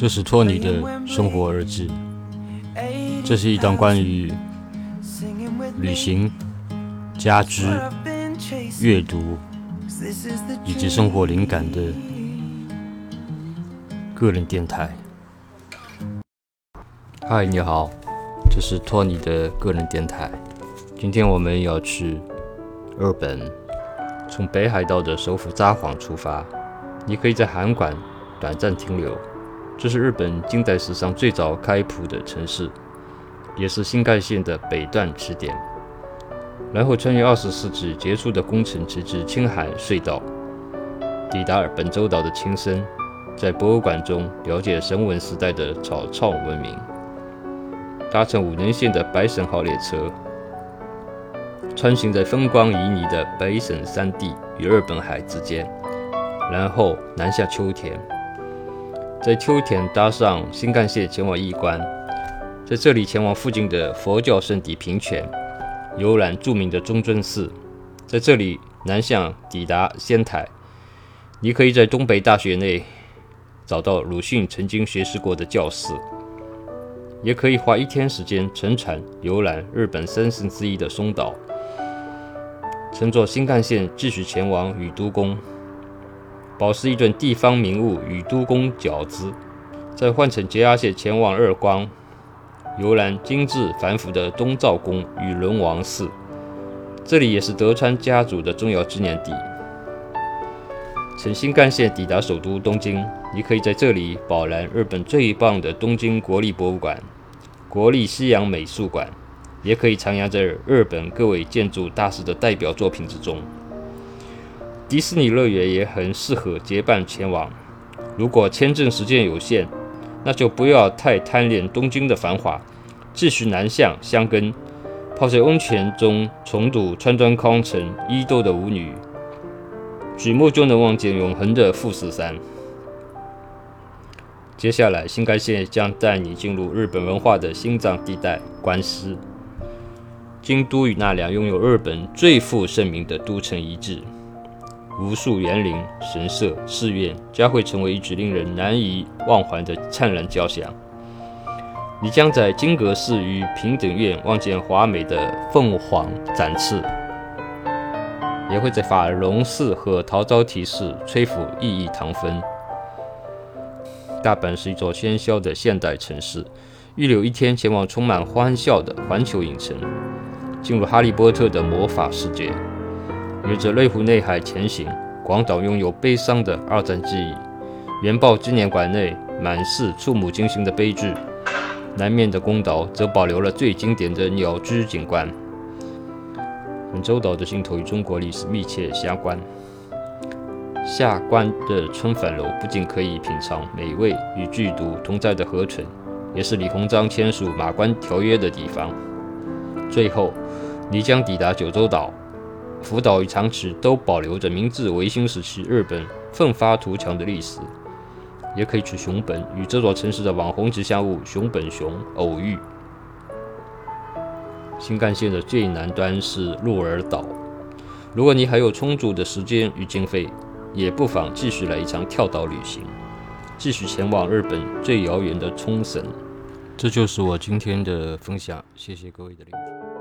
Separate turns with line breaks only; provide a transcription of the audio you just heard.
这是托尼的生活日志。这是一档关于旅行、家居、阅读以及生活灵感的个人电台。嗨，你好，这是托尼的个人电台。今天我们要去日本，从北海道的首府札幌出发。你可以在函馆短暂停留。这是日本近代史上最早开埠的城市，也是新干线的北段起点。然后穿越二十世纪杰出的工程，直至青海隧道，抵达本州岛的青森，在博物馆中了解神文时代的草草文明。搭乘五能线的白神号列车，穿行在风光旖旎的北省山地与日本海之间，然后南下秋田。在秋田搭上新干线前往义关，在这里前往附近的佛教圣地平泉，游览著名的中尊寺，在这里南向抵达仙台。你可以在东北大学内找到鲁迅曾经学习过的教室，也可以花一天时间乘船游览日本三省之一的松岛，乘坐新干线继续前往宇都宫。饱食一顿地方名物宇都宫饺子，再换乘捷压线前往日光，游览精致繁复的东照宫与轮王寺。这里也是德川家族的重要纪念地。乘新干线抵达首都东京，你可以在这里饱览日本最棒的东京国立博物馆、国立西洋美术馆，也可以徜徉在日本各位建筑大师的代表作品之中。迪士尼乐园也很适合结伴前往。如果签证时间有限，那就不要太贪恋东京的繁华，继续南向箱根，泡在温泉中重睹川端康成伊豆的舞女，举目就能望见永恒的富士山。接下来，新干线将带你进入日本文化的心脏地带——关西。京都与那良拥有日本最负盛名的都城遗址。无数园林、神社、寺院将会成为一曲令人难以忘怀的灿烂交响。你将在金阁寺与平等院望见华美的凤凰展翅，也会在法隆寺和陶招提寺吹拂熠熠唐风。大阪是一座喧嚣的现代城市，预留一天前往充满欢笑的环球影城，进入哈利波特的魔法世界。沿着内湖内海前行，广岛拥有悲伤的二战记忆。原爆纪念馆内满是触目惊心的悲剧，南面的宫岛则保留了最经典的鸟居景观。本州岛的尽头与中国历史密切相关。下关的春帆楼不仅可以品尝美味与剧毒同在的河豚，也是李鸿章签署《马关条约》的地方。最后，你将抵达九州岛。福岛与长崎都保留着明治维新时期日本奋发图强的历史，也可以去熊本与这座城市的网红吉祥物熊本熊偶遇。新干线的最南端是鹿儿岛，如果你还有充足的时间与经费，也不妨继续来一场跳岛旅行，继续前往日本最遥远的冲绳。这就是我今天的分享，谢谢各位的聆听。